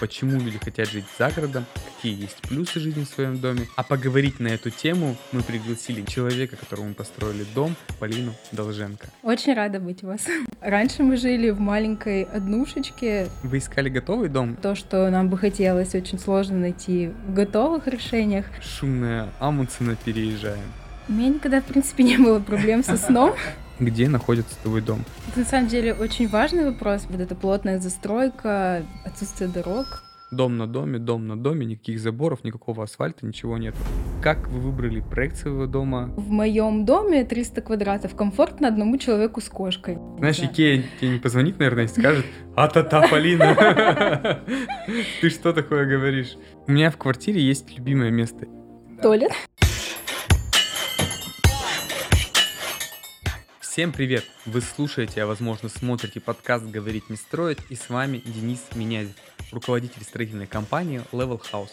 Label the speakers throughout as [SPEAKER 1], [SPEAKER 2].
[SPEAKER 1] почему люди хотят жить за городом, какие есть плюсы жизни в своем доме. А поговорить на эту тему мы пригласили человека, которому построили дом, Полину Долженко.
[SPEAKER 2] Очень рада быть у вас. Раньше мы жили в маленькой однушечке.
[SPEAKER 1] Вы искали готовый дом?
[SPEAKER 2] То, что нам бы хотелось, очень сложно найти в готовых решениях.
[SPEAKER 1] Шумная Амундсена переезжаем.
[SPEAKER 2] У меня никогда, в принципе, не было проблем со сном.
[SPEAKER 1] Где находится твой дом?
[SPEAKER 2] Это на самом деле очень важный вопрос. Вот эта плотная застройка, отсутствие дорог.
[SPEAKER 1] Дом на доме, дом на доме, никаких заборов, никакого асфальта, ничего нет. Как вы выбрали проект своего дома?
[SPEAKER 2] В моем доме 300 квадратов комфортно одному человеку с кошкой.
[SPEAKER 1] Знаешь, да. Икея тебе не позвонит, наверное, и скажет, а-та-та, Полина, ты что такое говоришь? У меня в квартире есть любимое место.
[SPEAKER 2] Туалет?
[SPEAKER 1] Всем привет! Вы слушаете, а возможно смотрите подкаст «Говорить не строить» и с вами Денис Минязев, руководитель строительной компании Level House.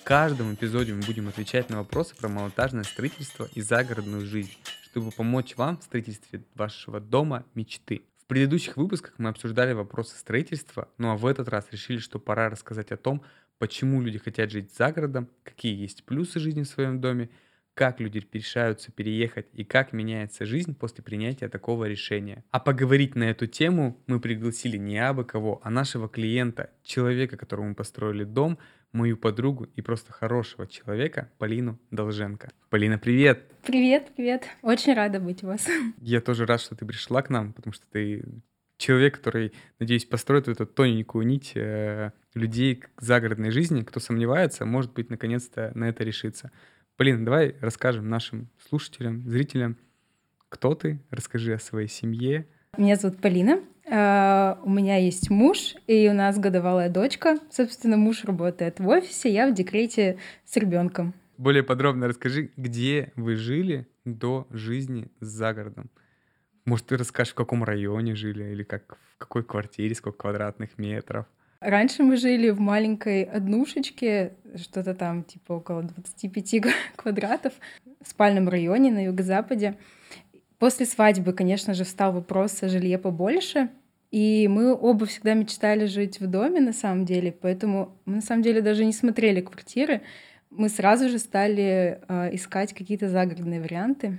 [SPEAKER 1] В каждом эпизоде мы будем отвечать на вопросы про монтажное строительство и загородную жизнь, чтобы помочь вам в строительстве вашего дома мечты. В предыдущих выпусках мы обсуждали вопросы строительства, ну а в этот раз решили, что пора рассказать о том, почему люди хотят жить за городом, какие есть плюсы жизни в своем доме – как люди решаются переехать и как меняется жизнь после принятия такого решения. А поговорить на эту тему мы пригласили не абы кого, а нашего клиента, человека, которому мы построили дом, мою подругу и просто хорошего человека Полину Долженко. Полина, привет!
[SPEAKER 2] Привет, привет. Очень рада быть у вас.
[SPEAKER 1] Я тоже рад, что ты пришла к нам, потому что ты человек, который, надеюсь, построит эту тоненькую нить э, людей к загородной жизни. Кто сомневается, может быть, наконец-то на это решится. Полин, давай расскажем нашим слушателям, зрителям, кто ты, расскажи о своей семье.
[SPEAKER 2] Меня зовут Полина, Uh, у меня есть муж, и у нас годовалая дочка. Собственно, муж работает в офисе, я в декрете с ребенком.
[SPEAKER 1] Более подробно расскажи, где вы жили до жизни за городом. Может, ты расскажешь, в каком районе жили, или как, в какой квартире, сколько квадратных метров?
[SPEAKER 2] Раньше мы жили в маленькой однушечке, что-то там типа около 25 квадратов, в спальном районе на юго-западе. После свадьбы, конечно же, встал вопрос о жилье побольше, и мы оба всегда мечтали жить в доме, на самом деле, поэтому мы, на самом деле, даже не смотрели квартиры. Мы сразу же стали э, искать какие-то загородные варианты.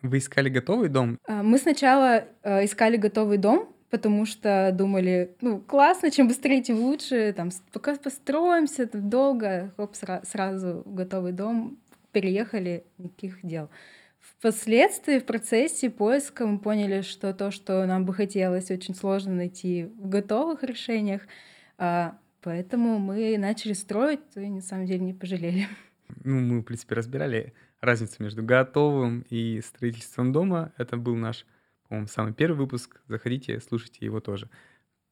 [SPEAKER 1] Вы искали готовый дом?
[SPEAKER 2] Э, мы сначала э, искали готовый дом, потому что думали, ну, классно, чем быстрее, тем лучше, там, пока построимся, это долго, хоп, сра- сразу готовый дом, переехали, никаких дел. Впоследствии, в процессе поиска мы поняли, что то, что нам бы хотелось, очень сложно найти в готовых решениях, а, поэтому мы начали строить, и на самом деле не пожалели.
[SPEAKER 1] Ну, мы, в принципе, разбирали разницу между готовым и строительством дома. Это был наш по-моему, самый первый выпуск. Заходите, слушайте его тоже.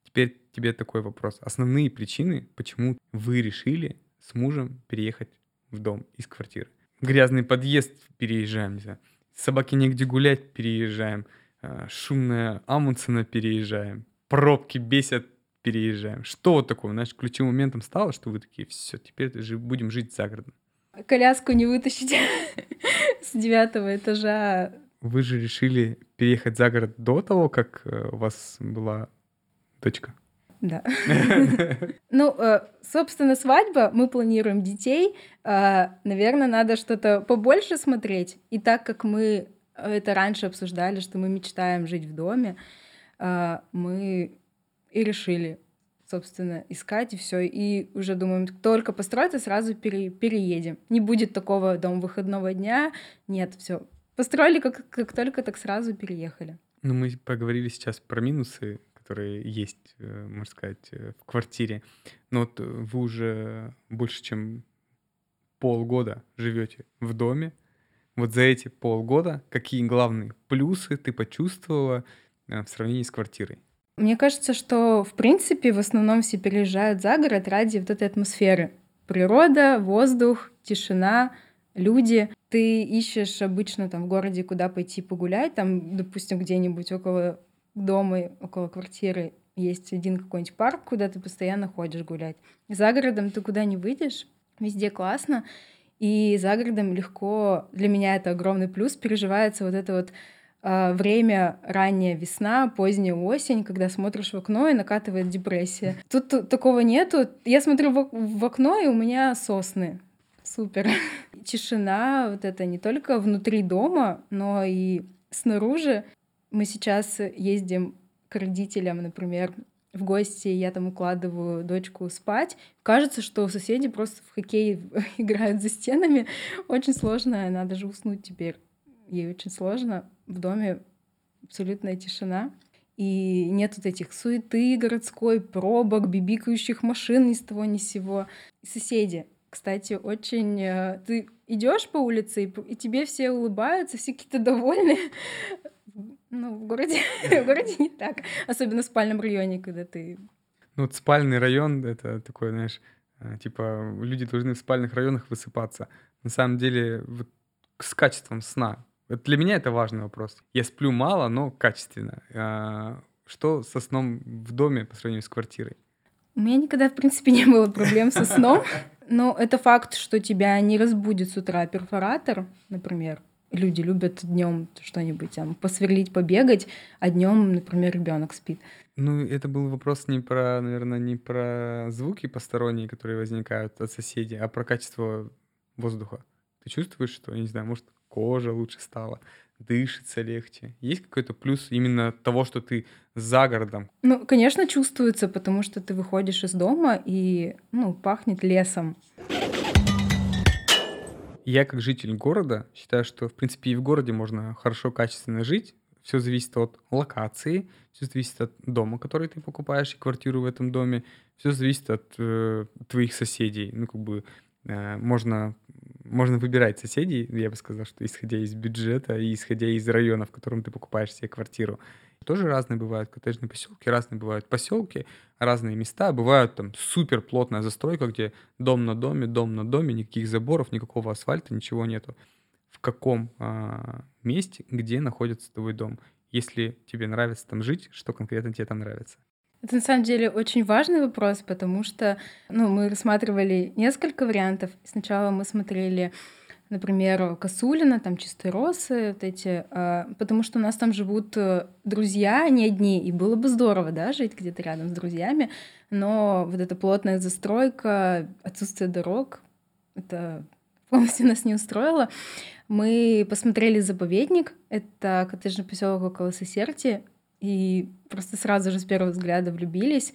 [SPEAKER 1] Теперь тебе такой вопрос. Основные причины, почему вы решили с мужем переехать в дом из квартиры? Грязный подъезд переезжаем, не знаю. Собаки негде гулять переезжаем. А, шумная Амундсена переезжаем. Пробки бесят переезжаем. Что вот такое? Знаешь, ключевым моментом стало, что вы такие, все, теперь будем жить за городом.
[SPEAKER 2] Коляску не вытащить с девятого этажа
[SPEAKER 1] вы же решили переехать за город до того, как э, у вас была дочка?
[SPEAKER 2] Да. Ну, э, собственно, свадьба, мы планируем детей. Э, Наверное, надо что-то побольше смотреть. И так как мы это раньше обсуждали, что мы мечтаем жить в доме, мы и решили, собственно, искать и все. И уже думаем, только построится, сразу пере, переедем. Не будет такого дом выходного дня. Нет, все, Построили как, как только, так сразу переехали.
[SPEAKER 1] Ну, мы поговорили сейчас про минусы, которые есть, э, можно сказать, э, в квартире. Но вот вы уже больше, чем полгода живете в доме. Вот за эти полгода какие главные плюсы ты почувствовала э, в сравнении с квартирой?
[SPEAKER 2] Мне кажется, что, в принципе, в основном все переезжают за город ради вот этой атмосферы. Природа, воздух, тишина — люди. Ты ищешь обычно там в городе, куда пойти погулять, там, допустим, где-нибудь около дома, около квартиры есть один какой-нибудь парк, куда ты постоянно ходишь гулять. За городом ты куда не выйдешь, везде классно, и за городом легко, для меня это огромный плюс, переживается вот эта вот э, время ранняя весна, поздняя осень, когда смотришь в окно и накатывает депрессия. Тут такого нету. Я смотрю в окно, и у меня сосны. Супер. Тишина вот это не только внутри дома, но и снаружи. Мы сейчас ездим к родителям, например, в гости, я там укладываю дочку спать. Кажется, что соседи просто в хоккей играют за стенами. Очень сложно, она даже уснуть теперь. Ей очень сложно. В доме абсолютная тишина. И нет вот этих суеты городской, пробок, бибикающих машин ни с того ни с сего. Соседи, кстати, очень... Э, ты идешь по улице, и тебе все улыбаются, все какие-то довольные. Ну, в городе, в городе не так. Особенно в спальном районе, когда ты...
[SPEAKER 1] Ну, вот спальный район — это такой, знаешь, э, типа люди должны в спальных районах высыпаться. На самом деле, вот с качеством сна. Вот для меня это важный вопрос. Я сплю мало, но качественно. А что со сном в доме по сравнению с квартирой?
[SPEAKER 2] У меня никогда, в принципе, не было проблем со сном. Но это факт, что тебя не разбудит с утра перфоратор, например. Люди любят днем что-нибудь там посверлить, побегать, а днем, например, ребенок спит.
[SPEAKER 1] Ну, это был вопрос не про, наверное, не про звуки посторонние, которые возникают от соседей, а про качество воздуха. Ты чувствуешь, что, я не знаю, может, кожа лучше стала, дышится легче? Есть какой-то плюс именно того, что ты за городом?
[SPEAKER 2] Ну, конечно, чувствуется, потому что ты выходишь из дома и, ну, пахнет лесом.
[SPEAKER 1] Я как житель города считаю, что, в принципе, и в городе можно хорошо, качественно жить. Все зависит от локации, все зависит от дома, который ты покупаешь, и квартиру в этом доме. Все зависит от э, твоих соседей. Ну, как бы э, можно, можно выбирать соседей, я бы сказал, что исходя из бюджета и исходя из района, в котором ты покупаешь себе квартиру тоже разные бывают коттеджные поселки, разные бывают поселки, разные места. Бывают там супер плотная застройка, где дом на доме, дом на доме, никаких заборов, никакого асфальта, ничего нету. В каком а, месте, где находится твой дом? Если тебе нравится там жить, что конкретно тебе там нравится?
[SPEAKER 2] Это на самом деле очень важный вопрос, потому что ну, мы рассматривали несколько вариантов. Сначала мы смотрели например, Косулина, там чистые росы, вот эти, а, потому что у нас там живут э, друзья, не одни, и было бы здорово, да, жить где-то рядом с друзьями, но вот эта плотная застройка, отсутствие дорог, это полностью нас не устроило. Мы посмотрели заповедник, это коттеджный поселок около Сосерти, и просто сразу же с первого взгляда влюбились,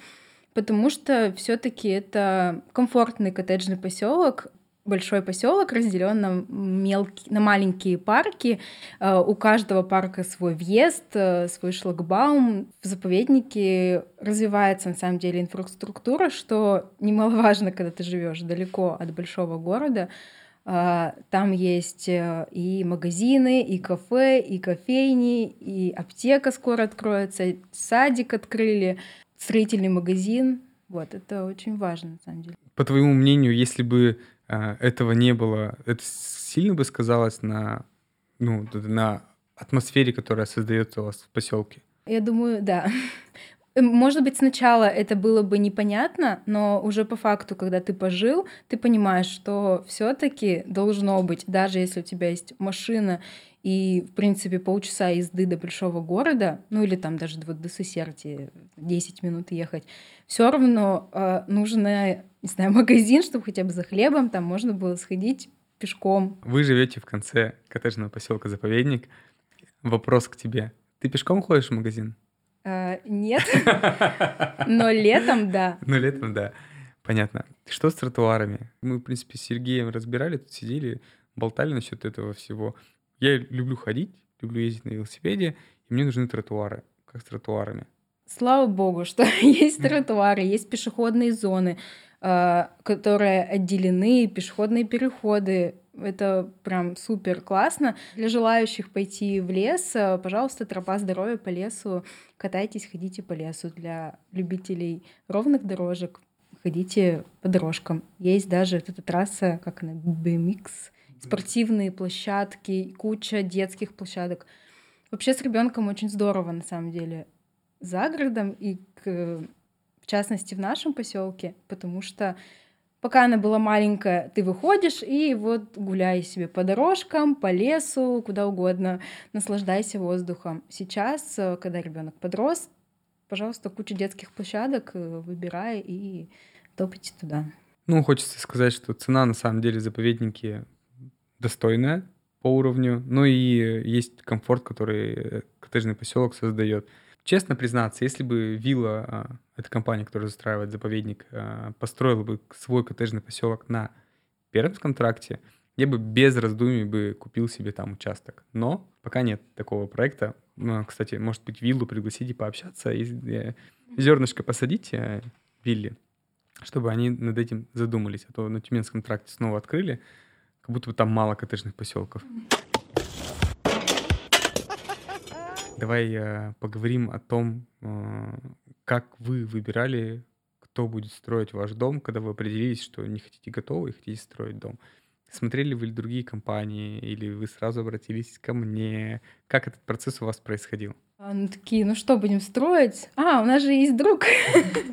[SPEAKER 2] потому что все-таки это комфортный коттеджный поселок, большой поселок разделен на, мелкие, на маленькие парки. Э, у каждого парка свой въезд, э, свой шлагбаум. В заповеднике развивается на самом деле инфраструктура, что немаловажно, когда ты живешь далеко от большого города. Э, там есть и магазины, и кафе, и кофейни, и аптека скоро откроется, садик открыли, строительный магазин. Вот, это очень важно, на самом деле.
[SPEAKER 1] По твоему мнению, если бы а, этого не было, это сильно бы сказалось на, ну, на атмосфере, которая создается у вас в поселке?
[SPEAKER 2] Я думаю, да. Может быть, сначала это было бы непонятно, но уже по факту, когда ты пожил, ты понимаешь, что все-таки должно быть, даже если у тебя есть машина и, в принципе, полчаса езды до большого города, ну или там даже вот до Сосерти 10 минут ехать, все равно э, нужно, не знаю, магазин, чтобы хотя бы за хлебом там можно было сходить пешком.
[SPEAKER 1] Вы живете в конце коттеджного поселка Заповедник. Вопрос к тебе. Ты пешком ходишь в магазин?
[SPEAKER 2] А, нет, но летом да.
[SPEAKER 1] Но летом да. Понятно. Что с тротуарами? Мы, в принципе, с Сергеем разбирали, тут сидели, болтали насчет этого всего. Я люблю ходить, люблю ездить на велосипеде, и мне нужны тротуары. Как с тротуарами?
[SPEAKER 2] Слава богу, что есть тротуары, есть пешеходные зоны, а, которые отделены, пешеходные переходы. Это прям супер классно. Для желающих пойти в лес, а, пожалуйста, тропа здоровья по лесу. Катайтесь, ходите по лесу. Для любителей ровных дорожек ходите по дорожкам. Есть даже эта трасса, как она, BMX, спортивные площадки, куча детских площадок. Вообще с ребенком очень здорово, на самом деле, за городом и, к, в частности, в нашем поселке, потому что Пока она была маленькая, ты выходишь и вот гуляй себе по дорожкам, по лесу, куда угодно, наслаждайся воздухом. Сейчас, э, когда ребенок подрос, пожалуйста, куча детских площадок, э, выбирай и топайте туда.
[SPEAKER 1] Ну, хочется сказать, что цена на самом деле заповедники достойная по уровню, ну и есть комфорт, который э, коттеджный поселок создает. Честно признаться, если бы Вилла, а, эта компания, которая застраивает заповедник, а, построила бы свой коттеджный поселок на Пермском тракте, я бы без раздумий бы купил себе там участок. Но пока нет такого проекта. Ну, кстати, может быть, виллу пригласить и пообщаться, и э, зернышко посадить э, вилле, чтобы они над этим задумались. А то на Тюменском тракте снова открыли, как будто бы там мало коттеджных поселков. Давай э, поговорим о том, э, как вы выбирали, кто будет строить ваш дом, когда вы определились, что не хотите готовый, хотите строить дом. Смотрели вы другие компании, или вы сразу обратились ко мне? Как этот процесс у вас происходил?
[SPEAKER 2] А, ну, такие, ну что будем строить? А, у нас же есть друг.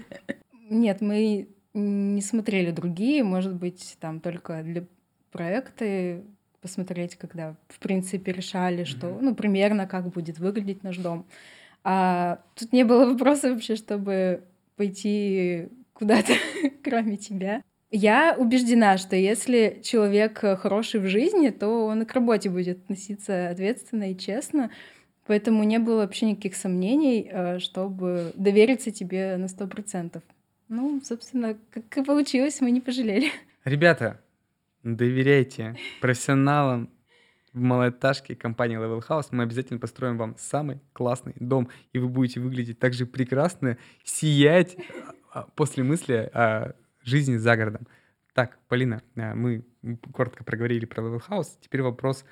[SPEAKER 2] Нет, мы не смотрели другие, может быть, там только для проекта посмотреть, когда, в принципе, решали, что, mm-hmm. ну, примерно как будет выглядеть наш дом. А тут не было вопроса вообще, чтобы пойти куда-то, кроме тебя. Я убеждена, что если человек хороший в жизни, то он и к работе будет относиться ответственно и честно. Поэтому не было вообще никаких сомнений, э, чтобы довериться тебе на сто процентов. Ну, собственно, как и получилось, мы не пожалели.
[SPEAKER 1] Ребята, доверяйте профессионалам в малоэтажке компании Level House. Мы обязательно построим вам самый классный дом, и вы будете выглядеть так же прекрасно, сиять а, после мысли о жизни за городом. Так, Полина, а, мы коротко проговорили про Level House. Теперь вопрос,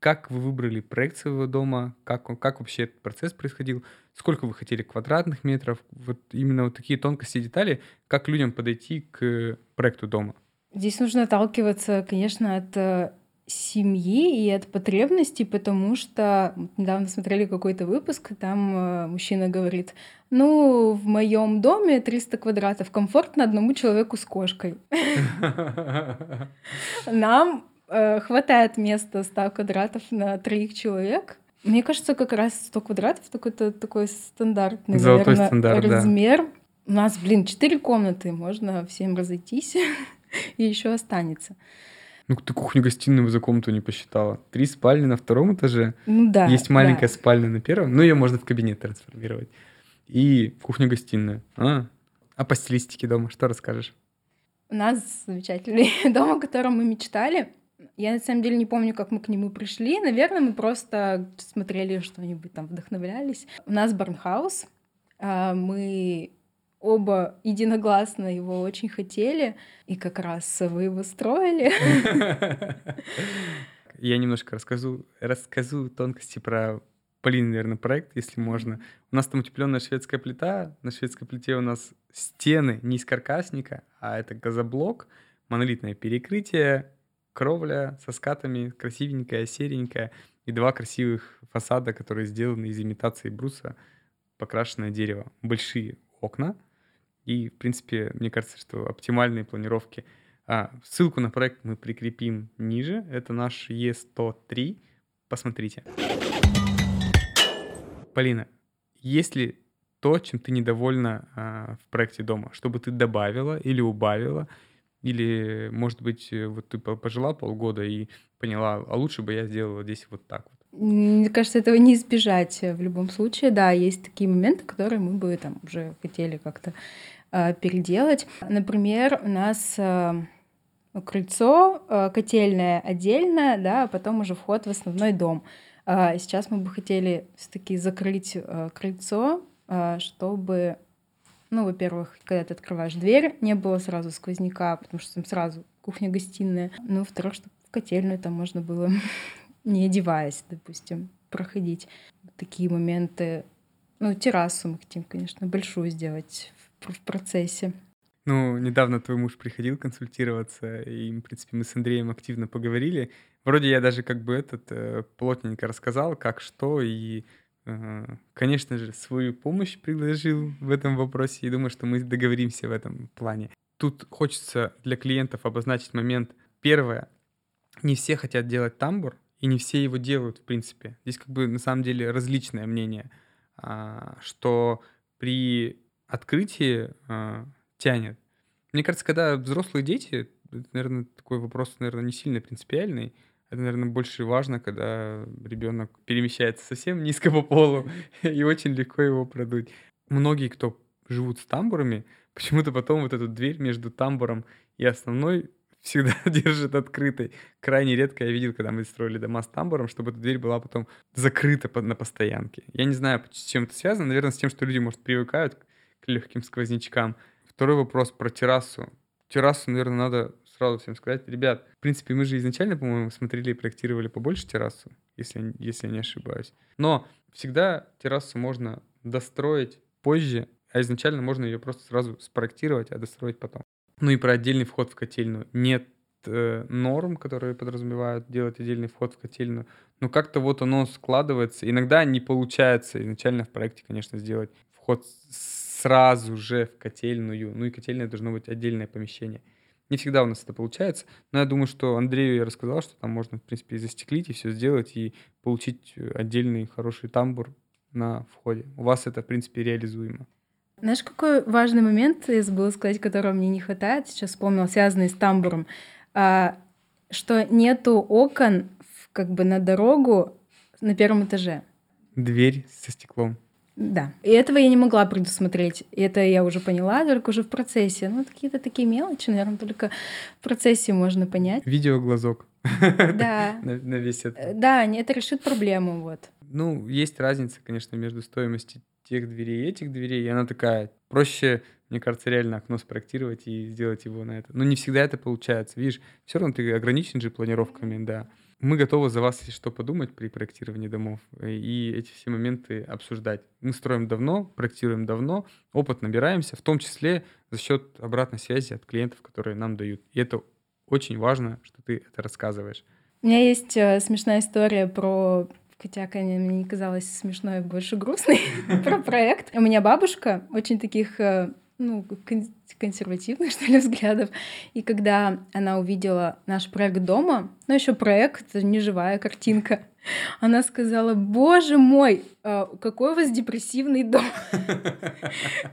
[SPEAKER 1] как вы выбрали проект своего дома, как, как вообще этот процесс происходил, сколько вы хотели квадратных метров, вот именно вот такие тонкости детали, как людям подойти к проекту дома.
[SPEAKER 2] Здесь нужно отталкиваться, конечно, от э, семьи и от потребностей, потому что недавно смотрели какой-то выпуск, там э, мужчина говорит, ну, в моем доме 300 квадратов комфортно одному человеку с кошкой. Нам э, хватает места 100 квадратов на троих человек. Мне кажется, как раз 100 квадратов такой-то такой стандартный, Золотой наверное, стандарт, размер. Да. У нас, блин, 4 комнаты, можно всем разойтись, еще останется.
[SPEAKER 1] Ну, ты кухню-гостиную за комнату не посчитала. Три спальни на втором этаже. Ну да. Есть маленькая да. спальня на первом. Ну, ее можно в кабинет трансформировать. И кухня-гостиная. А, а по стилистике дома что расскажешь?
[SPEAKER 2] У нас замечательный дом, о котором мы мечтали. Я на самом деле не помню, как мы к нему пришли. Наверное, мы просто смотрели что-нибудь там, вдохновлялись. У нас барнхаус. А, мы оба единогласно его очень хотели, и как раз вы его строили.
[SPEAKER 1] Я немножко расскажу, расскажу тонкости про Полин, наверное, проект, если можно. У нас там утепленная шведская плита. На шведской плите у нас стены не из каркасника, а это газоблок, монолитное перекрытие, кровля со скатами, красивенькая, серенькая, и два красивых фасада, которые сделаны из имитации бруса, покрашенное дерево. Большие окна, и, в принципе, мне кажется, что оптимальные планировки. А, ссылку на проект мы прикрепим ниже. Это наш Е103. Посмотрите. Полина, есть ли то, чем ты недовольна а, в проекте дома, чтобы ты добавила или убавила, или, может быть, вот ты пожила полгода и поняла, а лучше бы я сделала здесь вот так вот.
[SPEAKER 2] Мне кажется, этого не избежать в любом случае. Да, есть такие моменты, которые мы бы там уже хотели как-то э, переделать. Например, у нас э, крыльцо, э, котельное отдельно, да, а потом уже вход в основной дом. Э, сейчас мы бы хотели все-таки закрыть э, крыльцо, э, чтобы, ну, во-первых, когда ты открываешь дверь, не было сразу сквозняка, потому что там сразу кухня-гостиная. Ну, во-вторых, чтобы в котельную там можно было не одеваясь, допустим, проходить. Такие моменты. Ну, террасу мы хотим, конечно, большую сделать в, в процессе.
[SPEAKER 1] Ну, недавно твой муж приходил консультироваться, и, в принципе, мы с Андреем активно поговорили. Вроде я даже как бы этот э, плотненько рассказал, как что, и, э, конечно же, свою помощь предложил в этом вопросе, и думаю, что мы договоримся в этом плане. тут хочется для клиентов обозначить момент. Первое, не все хотят делать тамбур, и не все его делают, в принципе. Здесь как бы на самом деле различное мнение, а, что при открытии а, тянет. Мне кажется, когда взрослые дети, это, наверное, такой вопрос, наверное, не сильно принципиальный, это, наверное, больше важно, когда ребенок перемещается совсем низко по полу, и очень легко его продуть. Многие, кто живут с тамбурами, почему-то потом вот эту дверь между тамбуром и основной всегда держат открытой. Крайне редко я видел, когда мы строили дома с тамбуром, чтобы эта дверь была потом закрыта на постоянке. Я не знаю, с чем это связано. Наверное, с тем, что люди, может, привыкают к легким сквознячкам. Второй вопрос про террасу. Террасу, наверное, надо сразу всем сказать. Ребят, в принципе, мы же изначально, по-моему, смотрели и проектировали побольше террасу, если, если я не ошибаюсь. Но всегда террасу можно достроить позже, а изначально можно ее просто сразу спроектировать, а достроить потом. Ну и про отдельный вход в котельную. Нет э, норм, которые подразумевают делать отдельный вход в котельную. Но как-то вот оно складывается. Иногда не получается изначально в проекте, конечно, сделать вход сразу же в котельную. Ну и котельная должно быть отдельное помещение. Не всегда у нас это получается, но я думаю, что Андрею я рассказал, что там можно, в принципе, и застеклить, и все сделать, и получить отдельный хороший тамбур на входе. У вас это, в принципе, реализуемо.
[SPEAKER 2] Знаешь, какой важный момент, я забыла сказать, которого мне не хватает, сейчас вспомнил, связанный с тамбуром, а, что нету окон как бы на дорогу на первом этаже.
[SPEAKER 1] Дверь со стеклом.
[SPEAKER 2] Да. И этого я не могла предусмотреть. Это я уже поняла, только уже в процессе. Ну, какие-то такие мелочи, наверное, только в процессе можно понять.
[SPEAKER 1] Видеоглазок.
[SPEAKER 2] Да.
[SPEAKER 1] на, на весь
[SPEAKER 2] это. Да, это решит проблему, вот.
[SPEAKER 1] Ну, есть разница, конечно, между стоимостью тех дверей этих дверей, и она такая, проще, мне кажется, реально окно спроектировать и сделать его на это. Но не всегда это получается, видишь, все равно ты ограничен же планировками, да. Мы готовы за вас, что, подумать при проектировании домов и эти все моменты обсуждать. Мы строим давно, проектируем давно, опыт набираемся, в том числе за счет обратной связи от клиентов, которые нам дают. И это очень важно, что ты это рассказываешь.
[SPEAKER 2] У меня есть э, смешная история про хотя, конечно, мне не казалось смешной, а больше грустный, про проект. У меня бабушка очень таких э, ну, консервативных, что ли, взглядов. И когда она увидела наш проект дома, ну, еще проект, не живая картинка, она сказала, боже мой, э, какой у вас депрессивный дом.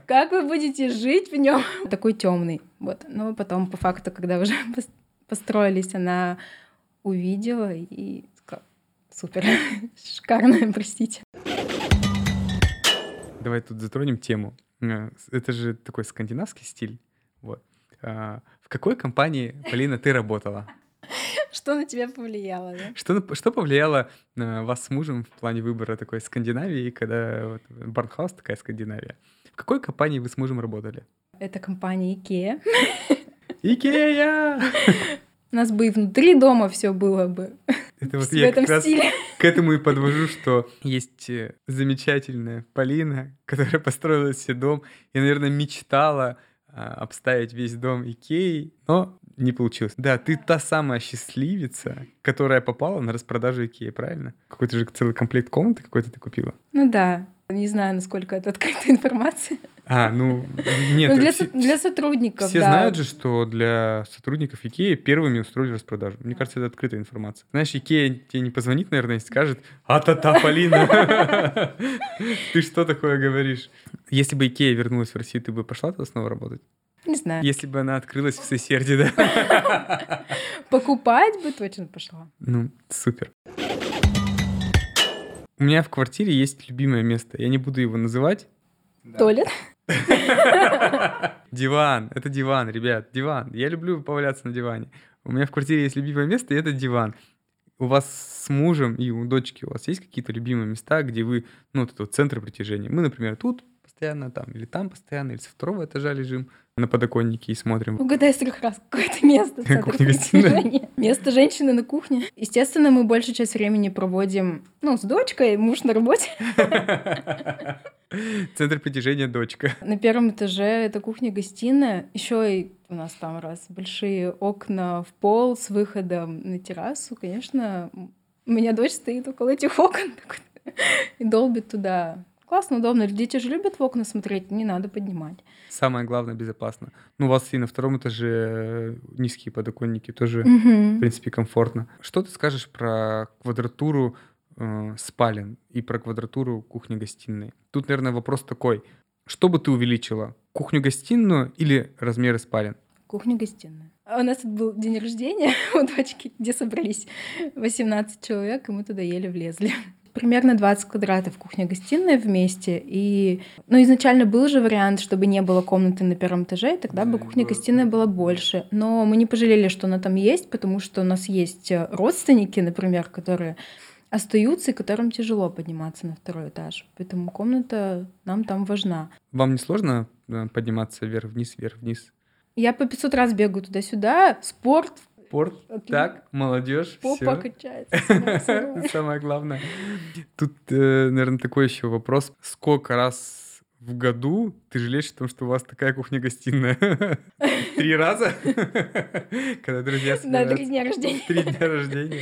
[SPEAKER 2] Как вы будете жить в нем? Такой темный. Вот. Но потом, по факту, когда уже построились, она увидела и Супер. Шикарно, простите.
[SPEAKER 1] Давай тут затронем тему. Э, это же такой скандинавский стиль. Вот. А, в какой компании, Полина, ты работала?
[SPEAKER 2] Что на тебя повлияло, да?
[SPEAKER 1] Что, что повлияло на вас с мужем в плане выбора такой Скандинавии, когда вот, Барнхаус такая Скандинавия? В какой компании вы с мужем работали?
[SPEAKER 2] Это компания Икея.
[SPEAKER 1] Икея!
[SPEAKER 2] У нас бы и внутри дома все было бы.
[SPEAKER 1] Это вот я как раз к этому и подвожу, что есть э, замечательная Полина, которая построила себе дом и, наверное, мечтала а, обставить весь дом Икеей, но не получилось. Да, ты та самая счастливица, которая попала на распродажу Икеи, правильно? Какой-то же целый комплект комнаты какой-то ты купила.
[SPEAKER 2] Ну да, не знаю, насколько это открытая информация.
[SPEAKER 1] А, ну, нет.
[SPEAKER 2] Ну, для, все, для сотрудников,
[SPEAKER 1] Все да. знают же, что для сотрудников Икеи первыми устроили распродажу. Мне кажется, это открытая информация. Знаешь, Икея тебе не позвонит, наверное, и скажет, а-та-та, Полина, ты что такое говоришь? Если бы Икея вернулась в Россию, ты бы пошла туда снова работать?
[SPEAKER 2] Не знаю.
[SPEAKER 1] Если бы она открылась в Сесерде, да?
[SPEAKER 2] Покупать бы точно пошла.
[SPEAKER 1] Ну, супер. У меня в квартире есть любимое место. Я не буду его называть.
[SPEAKER 2] Туалет?
[SPEAKER 1] Диван. Это диван, ребят. Диван. Я люблю поваляться на диване. У меня в квартире есть любимое место, и это диван. У вас с мужем и у дочки у вас есть какие-то любимые места, где вы, ну, вот это вот центр притяжения? Мы, например, тут постоянно, там, или там постоянно, или со второго этажа лежим на подоконнике и смотрим.
[SPEAKER 2] Угадай с трех раз какое-то место. Место женщины на кухне. Естественно, мы большую часть времени проводим, ну, с дочкой, муж на работе.
[SPEAKER 1] Центр притяжения дочка.
[SPEAKER 2] На первом этаже это кухня-гостиная. Еще и у нас там раз большие окна в пол с выходом на террасу. Конечно, у меня дочь стоит около этих окон и долбит туда классно, удобно. Дети же любят в окна смотреть, не надо поднимать.
[SPEAKER 1] Самое главное, безопасно. Ну, у вас и на втором этаже э, низкие подоконники, тоже, угу. в принципе, комфортно. Что ты скажешь про квадратуру э, спален и про квадратуру кухни-гостиной? Тут, наверное, вопрос такой. Что бы ты увеличила? Кухню-гостиную или размеры спален?
[SPEAKER 2] Кухню-гостиную. А у нас был день рождения у дочки, где собрались 18 человек, и мы туда еле влезли примерно 20 квадратов кухня-гостиная вместе. И, ну, изначально был же вариант, чтобы не было комнаты на первом этаже, и тогда бы кухня-гостиная была больше. Но мы не пожалели, что она там есть, потому что у нас есть э, родственники, например, которые остаются и которым тяжело подниматься на второй этаж. Поэтому комната нам там важна.
[SPEAKER 1] Вам не сложно э, подниматься вверх-вниз, вверх-вниз?
[SPEAKER 2] Я по 500 раз бегаю туда-сюда. Спорт,
[SPEAKER 1] спорт. Так, молодежь.
[SPEAKER 2] Попа качается.
[SPEAKER 1] Самое главное. Тут, э, наверное, такой еще вопрос. Сколько раз в году ты жалеешь о том, что у вас такая кухня-гостиная? Три раза? Когда друзья
[SPEAKER 2] На три дня рождения.
[SPEAKER 1] Три дня рождения.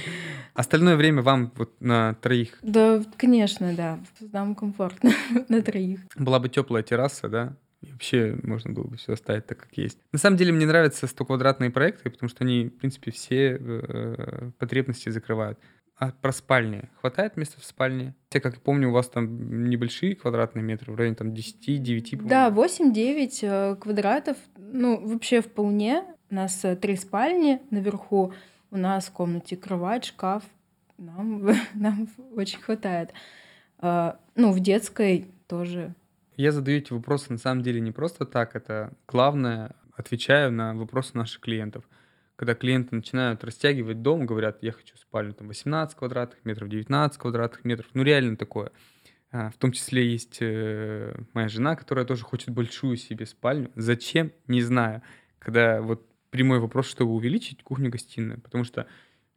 [SPEAKER 1] Остальное время вам вот на троих?
[SPEAKER 2] Да, конечно, да. Нам комфортно на троих.
[SPEAKER 1] Была бы теплая терраса, да? Вообще можно было бы все оставить так, как есть. На самом деле мне нравятся 100-квадратные проекты, потому что они, в принципе, все э, потребности закрывают. А про спальни. Хватает места в спальне? Я, как помню, у вас там небольшие квадратные метры, в районе там 10-9.
[SPEAKER 2] Да, 8-9 э, квадратов. Ну, вообще вполне. У нас э, три спальни наверху. У нас в комнате кровать, шкаф. Нам, нам очень хватает. А, ну, в детской тоже
[SPEAKER 1] я задаю эти вопросы на самом деле не просто так, это главное, отвечаю на вопросы наших клиентов. Когда клиенты начинают растягивать дом, говорят, я хочу спальню там 18 квадратных метров, 19 квадратных метров, ну реально такое. А, в том числе есть э, моя жена, которая тоже хочет большую себе спальню. Зачем? Не знаю. Когда вот прямой вопрос, чтобы увеличить кухню-гостиную. Потому что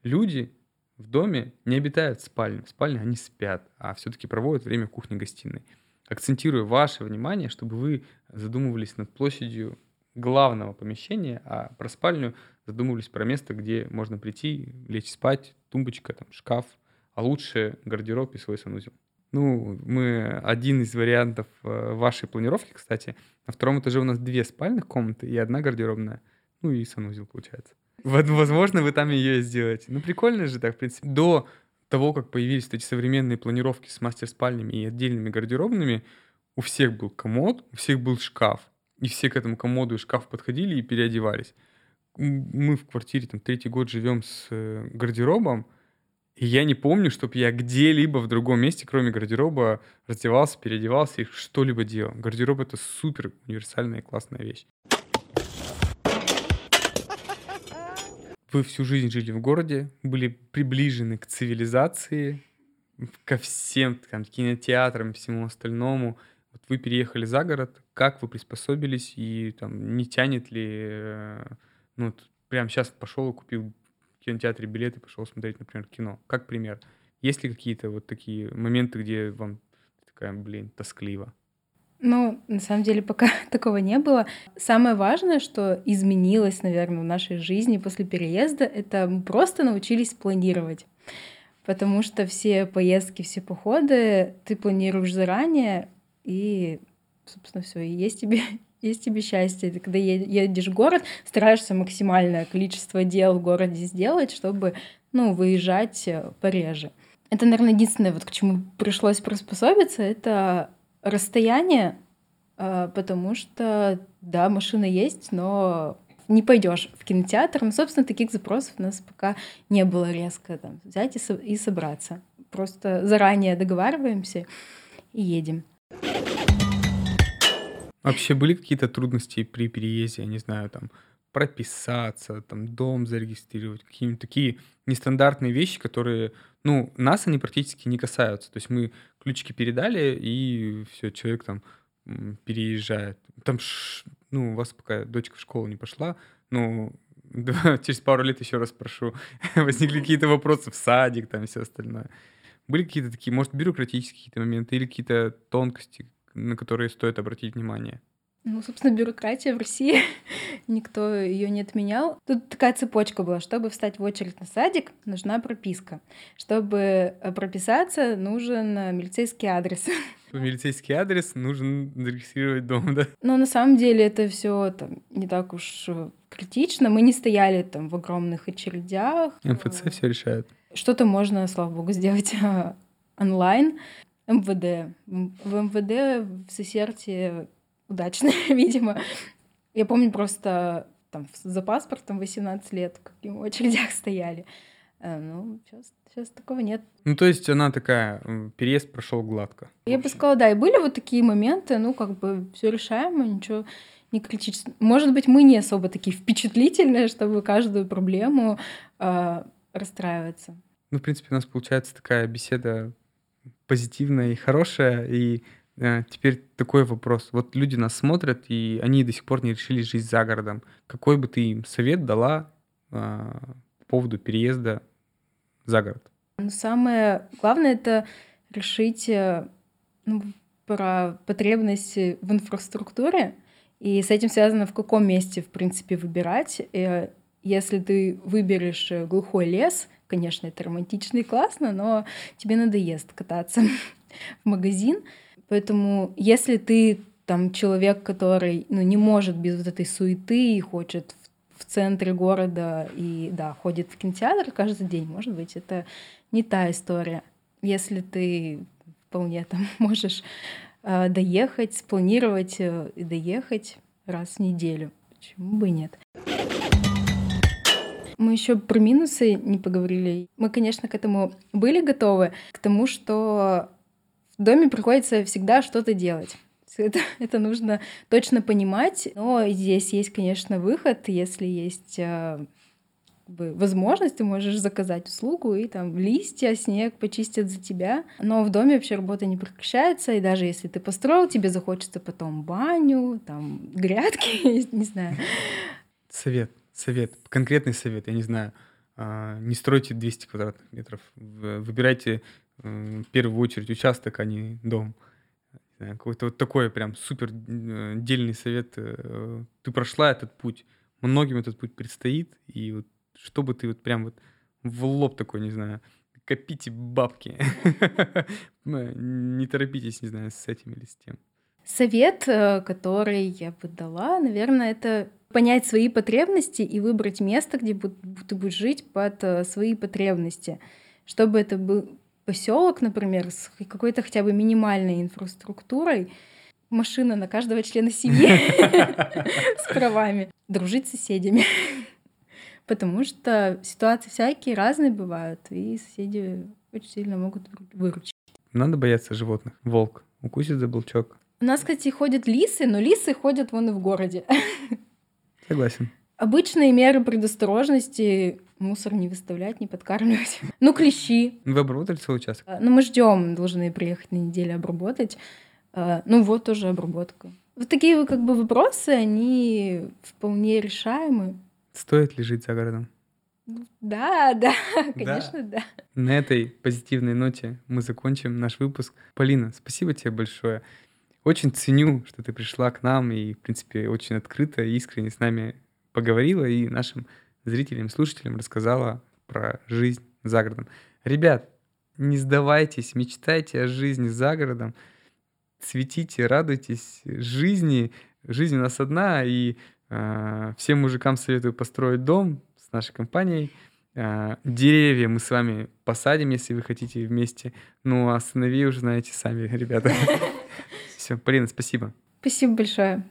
[SPEAKER 1] люди в доме не обитают в спальне. В спальне они спят, а все-таки проводят время в кухне-гостиной акцентирую ваше внимание, чтобы вы задумывались над площадью главного помещения, а про спальню задумывались про место, где можно прийти, лечь спать, тумбочка, там, шкаф, а лучше гардероб и свой санузел. Ну, мы один из вариантов э, вашей планировки, кстати. На втором этаже у нас две спальных комнаты и одна гардеробная. Ну и санузел получается. Возможно, вы там ее сделаете. Ну, прикольно же так, в принципе. До того, как появились эти современные планировки с мастер-спальнями и отдельными гардеробными, у всех был комод, у всех был шкаф. И все к этому комоду и шкафу подходили и переодевались. Мы в квартире там третий год живем с э, гардеробом, и я не помню, чтобы я где-либо в другом месте, кроме гардероба, раздевался, переодевался и что-либо делал. Гардероб — это супер универсальная и классная вещь. Вы всю жизнь жили в городе, были приближены к цивилизации, ко всем там, кинотеатрам всему остальному. Вот вы переехали за город, как вы приспособились и там не тянет ли, э, ну, вот, прямо сейчас пошел и купил в кинотеатре билеты, пошел смотреть, например, кино. Как пример. Есть ли какие-то вот такие моменты, где вам такая, блин, тоскливо?
[SPEAKER 2] Ну, на самом деле, пока такого не было. Самое важное, что изменилось, наверное, в нашей жизни после переезда, это мы просто научились планировать. Потому что все поездки, все походы ты планируешь заранее, и, собственно, все, и есть тебе, есть тебе счастье. Ты, когда едешь в город, стараешься максимальное количество дел в городе сделать, чтобы, ну, выезжать э, пореже. Это, наверное, единственное, вот к чему пришлось приспособиться, это расстояние, а, потому что, да, машина есть, но не пойдешь в кинотеатр. Ну, собственно, таких запросов у нас пока не было резко там, взять и, со- и собраться. Просто заранее договариваемся и едем.
[SPEAKER 1] Вообще были какие-то трудности при переезде, я не знаю, там, прописаться, там, дом зарегистрировать, какие-нибудь такие нестандартные вещи, которые, ну, нас они практически не касаются. То есть мы ключики передали, и все, человек там переезжает. Там, ну, у вас пока дочка в школу не пошла, но через пару лет еще раз прошу, возникли какие-то вопросы в садик, там все остальное. Были какие-то такие, может, бюрократические какие-то моменты или какие-то тонкости, на которые стоит обратить внимание?
[SPEAKER 2] Ну, собственно, бюрократия в России, никто ее не отменял. Тут такая цепочка была. Чтобы встать в очередь на садик, нужна прописка. Чтобы э, прописаться, нужен э, милицейский адрес.
[SPEAKER 1] Милицейский адрес нужно зарегистрировать дом, да?
[SPEAKER 2] Но на самом деле это все там не так уж э, критично. Мы не стояли там в огромных очередях.
[SPEAKER 1] МФЦ все решает.
[SPEAKER 2] Что-то можно, слава богу, сделать онлайн. МВД. В МВД в Сесерте удачно, видимо. Я помню просто там за паспортом 18 лет, в каких очередях стояли. Э, ну, сейчас, сейчас такого нет.
[SPEAKER 1] Ну, то есть она такая, переезд прошел гладко.
[SPEAKER 2] Я бы сказала, да, и были вот такие моменты, ну, как бы все решаемо, ничего не критично. Может быть, мы не особо такие впечатлительные, чтобы каждую проблему э, расстраиваться.
[SPEAKER 1] Ну, в принципе, у нас получается такая беседа позитивная и хорошая, и теперь такой вопрос. Вот люди нас смотрят, и они до сих пор не решили жить за городом. Какой бы ты им совет дала а, по поводу переезда за город?
[SPEAKER 2] Ну, самое главное это решить э, ну, про потребности в инфраструктуре, и с этим связано в каком месте, в принципе, выбирать. И э, если ты выберешь глухой лес, конечно, это романтично и классно, но тебе надоест кататься в магазин, Поэтому если ты там человек, который ну, не может без вот этой суеты и хочет в, в центре города и да, ходит в кинотеатр каждый день, может быть, это не та история. Если ты вполне там можешь э, доехать, спланировать э, и доехать раз в неделю, почему бы и нет? Мы еще про минусы не поговорили. Мы, конечно, к этому были готовы, к тому, что в доме приходится всегда что-то делать. Это, это нужно точно понимать. Но здесь есть, конечно, выход, если есть э, возможность, ты можешь заказать услугу, и там листья, снег почистят за тебя. Но в доме вообще работа не прекращается, и даже если ты построил, тебе захочется потом баню, там грядки, не знаю.
[SPEAKER 1] Совет, совет, конкретный совет, я не знаю. А, не стройте 200 квадратных метров. Выбирайте в первую очередь участок, а не дом. Какой-то вот такой прям супер э, дельный совет. Э, ты прошла этот путь, многим этот путь предстоит, и вот чтобы ты вот прям вот в лоб такой, не знаю, копите бабки. Не торопитесь, не знаю, с этим или с тем.
[SPEAKER 2] Совет, э, который я бы дала, наверное, это понять свои потребности и выбрать место, где ты будешь жить под свои потребности. Чтобы это был поселок, например, с какой-то хотя бы минимальной инфраструктурой, машина на каждого члена семьи с правами, дружить с соседями. Потому что ситуации всякие разные бывают, и соседи очень сильно могут выручить.
[SPEAKER 1] Надо бояться животных. Волк укусит за белчок.
[SPEAKER 2] У нас, кстати, ходят лисы, но лисы ходят вон и в городе.
[SPEAKER 1] Согласен.
[SPEAKER 2] Обычные меры предосторожности мусор не выставлять, не подкармливать. Ну, клещи.
[SPEAKER 1] Вы обработали свой участок?
[SPEAKER 2] Ну, мы ждем, должны приехать на неделю обработать. А, ну, вот тоже обработка. Вот такие как бы вопросы, они вполне решаемы.
[SPEAKER 1] Стоит ли жить за городом?
[SPEAKER 2] Да, да, конечно, да. да.
[SPEAKER 1] На этой позитивной ноте мы закончим наш выпуск. Полина, спасибо тебе большое. Очень ценю, что ты пришла к нам и, в принципе, очень открыто и искренне с нами поговорила и нашим зрителям, слушателям рассказала про жизнь за городом. Ребят, не сдавайтесь, мечтайте о жизни за городом, цветите, радуйтесь жизни. Жизнь у нас одна, и э, всем мужикам советую построить дом с нашей компанией. Э, деревья мы с вами посадим, если вы хотите вместе. Ну, а сыновей уже знаете сами, ребята. Все, Полина, спасибо.
[SPEAKER 2] Спасибо большое.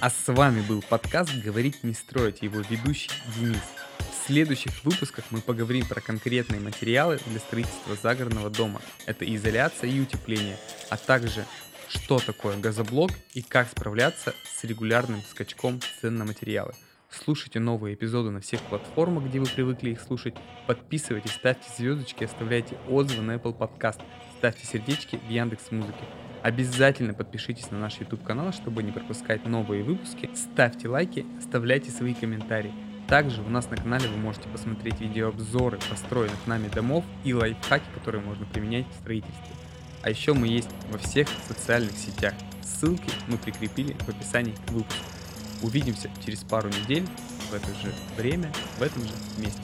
[SPEAKER 1] А с вами был подкаст «Говорить не строить» его ведущий Денис. В следующих выпусках мы поговорим про конкретные материалы для строительства загородного дома. Это изоляция и утепление, а также что такое газоблок и как справляться с регулярным скачком цен на материалы. Слушайте новые эпизоды на всех платформах, где вы привыкли их слушать. Подписывайтесь, ставьте звездочки, оставляйте отзывы на Apple Podcast, ставьте сердечки в Яндекс Музыке. Обязательно подпишитесь на наш YouTube канал, чтобы не пропускать новые выпуски. Ставьте лайки, оставляйте свои комментарии. Также у нас на канале вы можете посмотреть видеообзоры построенных нами домов и лайфхаки, которые можно применять в строительстве. А еще мы есть во всех социальных сетях. Ссылки мы прикрепили в описании к выпуску. Увидимся через пару недель в это же время, в этом же месте.